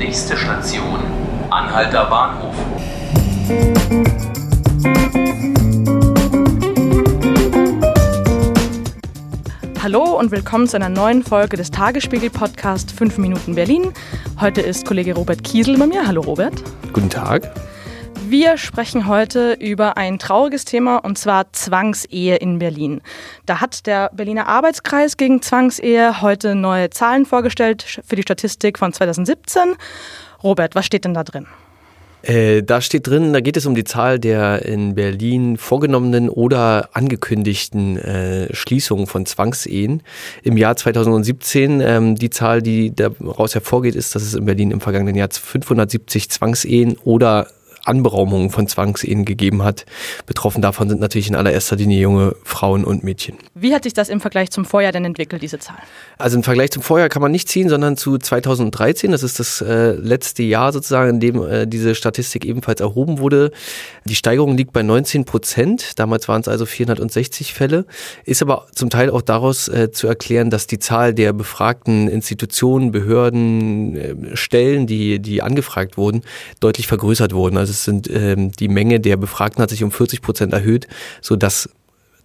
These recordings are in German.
Nächste Station, Anhalter Bahnhof. Hallo und willkommen zu einer neuen Folge des Tagesspiegel-Podcast 5 Minuten Berlin. Heute ist Kollege Robert Kiesel bei mir. Hallo Robert. Guten Tag. Wir sprechen heute über ein trauriges Thema und zwar Zwangsehe in Berlin. Da hat der Berliner Arbeitskreis gegen Zwangsehe heute neue Zahlen vorgestellt für die Statistik von 2017. Robert, was steht denn da drin? Äh, da steht drin, da geht es um die Zahl der in Berlin vorgenommenen oder angekündigten äh, Schließungen von Zwangsehen im Jahr 2017. Ähm, die Zahl, die daraus hervorgeht, ist, dass es in Berlin im vergangenen Jahr 570 Zwangsehen oder Anberaumungen von Zwangsehen gegeben hat. Betroffen davon sind natürlich in allererster Linie junge Frauen und Mädchen. Wie hat sich das im Vergleich zum Vorjahr denn entwickelt, diese Zahl? Also im Vergleich zum Vorjahr kann man nicht ziehen, sondern zu 2013. Das ist das äh, letzte Jahr sozusagen, in dem äh, diese Statistik ebenfalls erhoben wurde. Die Steigerung liegt bei 19 Prozent. Damals waren es also 460 Fälle. Ist aber zum Teil auch daraus äh, zu erklären, dass die Zahl der befragten Institutionen, Behörden, äh, Stellen, die, die angefragt wurden, deutlich vergrößert wurden. Also es sind ähm, die Menge der Befragten hat sich um 40 Prozent erhöht, sodass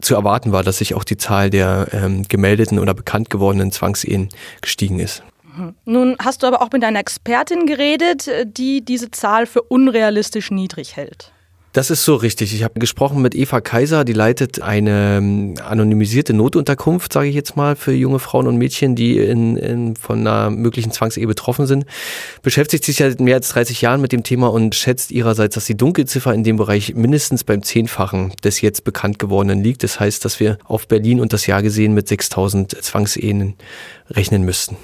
zu erwarten war, dass sich auch die Zahl der ähm, gemeldeten oder bekannt gewordenen Zwangsehen gestiegen ist. Mhm. Nun hast du aber auch mit einer Expertin geredet, die diese Zahl für unrealistisch niedrig hält. Das ist so richtig. Ich habe gesprochen mit Eva Kaiser, die leitet eine ähm, anonymisierte Notunterkunft, sage ich jetzt mal, für junge Frauen und Mädchen, die in, in, von einer möglichen Zwangsehe betroffen sind. Beschäftigt sich seit mehr als 30 Jahren mit dem Thema und schätzt ihrerseits, dass die Dunkelziffer in dem Bereich mindestens beim Zehnfachen des jetzt bekannt gewordenen liegt. Das heißt, dass wir auf Berlin und das Jahr gesehen mit 6000 Zwangsehen rechnen müssten.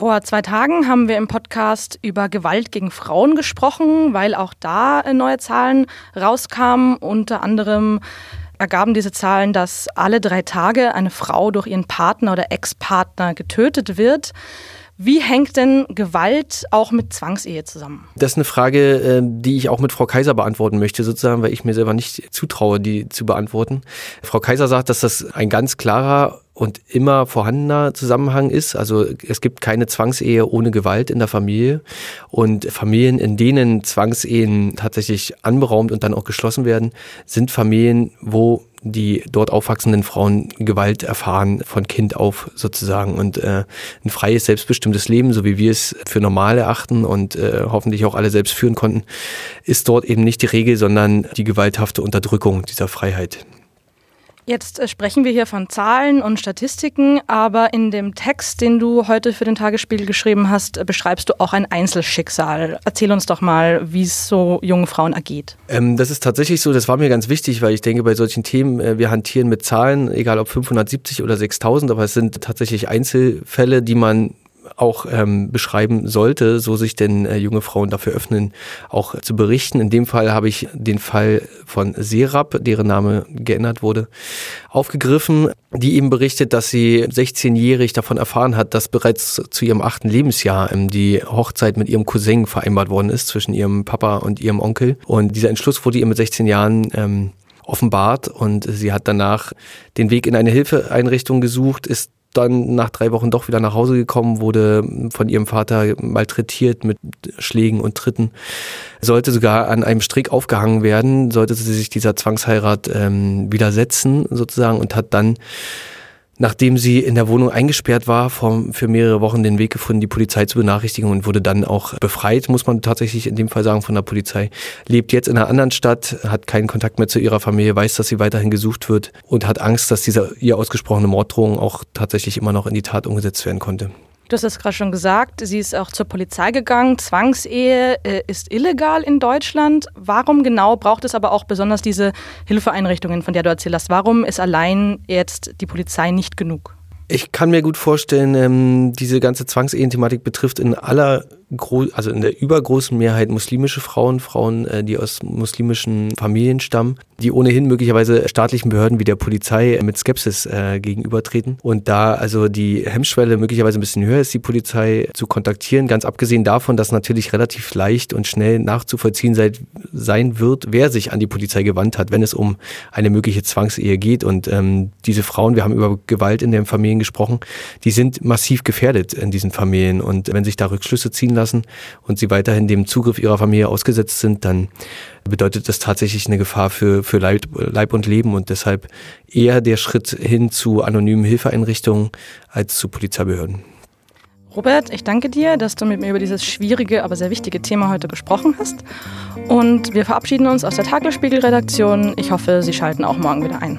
Vor zwei Tagen haben wir im Podcast über Gewalt gegen Frauen gesprochen, weil auch da äh, neue Zahlen rauskamen. Unter anderem ergaben diese Zahlen, dass alle drei Tage eine Frau durch ihren Partner oder Ex-Partner getötet wird. Wie hängt denn Gewalt auch mit Zwangsehe zusammen? Das ist eine Frage, äh, die ich auch mit Frau Kaiser beantworten möchte, sozusagen, weil ich mir selber nicht zutraue, die zu beantworten. Frau Kaiser sagt, dass das ein ganz klarer und immer vorhandener Zusammenhang ist. Also es gibt keine Zwangsehe ohne Gewalt in der Familie. Und Familien, in denen Zwangsehen tatsächlich anberaumt und dann auch geschlossen werden, sind Familien, wo die dort aufwachsenden Frauen Gewalt erfahren von Kind auf sozusagen und äh, ein freies, selbstbestimmtes Leben, so wie wir es für normal erachten und äh, hoffentlich auch alle selbst führen konnten, ist dort eben nicht die Regel, sondern die gewalthafte Unterdrückung dieser Freiheit. Jetzt äh, sprechen wir hier von Zahlen und Statistiken, aber in dem Text, den du heute für den Tagesspiegel geschrieben hast, äh, beschreibst du auch ein Einzelschicksal. Erzähl uns doch mal, wie es so jungen Frauen ergeht. Ähm, das ist tatsächlich so, das war mir ganz wichtig, weil ich denke, bei solchen Themen, äh, wir hantieren mit Zahlen, egal ob 570 oder 6000, aber es sind tatsächlich Einzelfälle, die man auch ähm, beschreiben sollte, so sich denn äh, junge Frauen dafür öffnen, auch zu berichten. In dem Fall habe ich den Fall von Serap, deren Name geändert wurde, aufgegriffen, die eben berichtet, dass sie 16-jährig davon erfahren hat, dass bereits zu ihrem achten Lebensjahr ähm, die Hochzeit mit ihrem Cousin vereinbart worden ist zwischen ihrem Papa und ihrem Onkel. Und dieser Entschluss wurde ihr mit 16 Jahren ähm, offenbart und sie hat danach den Weg in eine Hilfeeinrichtung gesucht, ist dann nach drei Wochen doch wieder nach Hause gekommen, wurde von ihrem Vater malträtiert mit Schlägen und Tritten, sollte sogar an einem Strick aufgehangen werden, sollte sie sich dieser Zwangsheirat ähm, widersetzen sozusagen und hat dann nachdem sie in der Wohnung eingesperrt war, für mehrere Wochen den Weg gefunden, die Polizei zu benachrichtigen und wurde dann auch befreit, muss man tatsächlich in dem Fall sagen, von der Polizei. Lebt jetzt in einer anderen Stadt, hat keinen Kontakt mehr zu ihrer Familie, weiß, dass sie weiterhin gesucht wird und hat Angst, dass diese ihr ausgesprochene Morddrohung auch tatsächlich immer noch in die Tat umgesetzt werden konnte. Du hast es gerade schon gesagt, sie ist auch zur Polizei gegangen. Zwangsehe äh, ist illegal in Deutschland. Warum genau braucht es aber auch besonders diese Hilfeeinrichtungen, von der du erzählt hast? Warum ist allein jetzt die Polizei nicht genug? Ich kann mir gut vorstellen, ähm, diese ganze Zwangsehen-Thematik betrifft in aller also in der übergroßen Mehrheit muslimische Frauen, Frauen, äh, die aus muslimischen Familien stammen, die ohnehin möglicherweise staatlichen Behörden wie der Polizei mit Skepsis äh, gegenübertreten. Und da also die Hemmschwelle möglicherweise ein bisschen höher ist, die Polizei zu kontaktieren, ganz abgesehen davon, dass natürlich relativ leicht und schnell nachzuvollziehen sei, sein wird, wer sich an die Polizei gewandt hat, wenn es um eine mögliche Zwangsehe geht. Und ähm, diese Frauen, wir haben über Gewalt in den Familien gesprochen, die sind massiv gefährdet in diesen Familien. Und wenn sich da Rückschlüsse ziehen lassen und sie weiterhin dem Zugriff ihrer Familie ausgesetzt sind, dann bedeutet das tatsächlich eine Gefahr für, für Leib, Leib und Leben und deshalb eher der Schritt hin zu anonymen Hilfeeinrichtungen als zu Polizeibehörden. Robert, ich danke dir, dass du mit mir über dieses schwierige, aber sehr wichtige Thema heute gesprochen hast. Und wir verabschieden uns aus der Tagesspiegel-Redaktion. Ich hoffe, Sie schalten auch morgen wieder ein.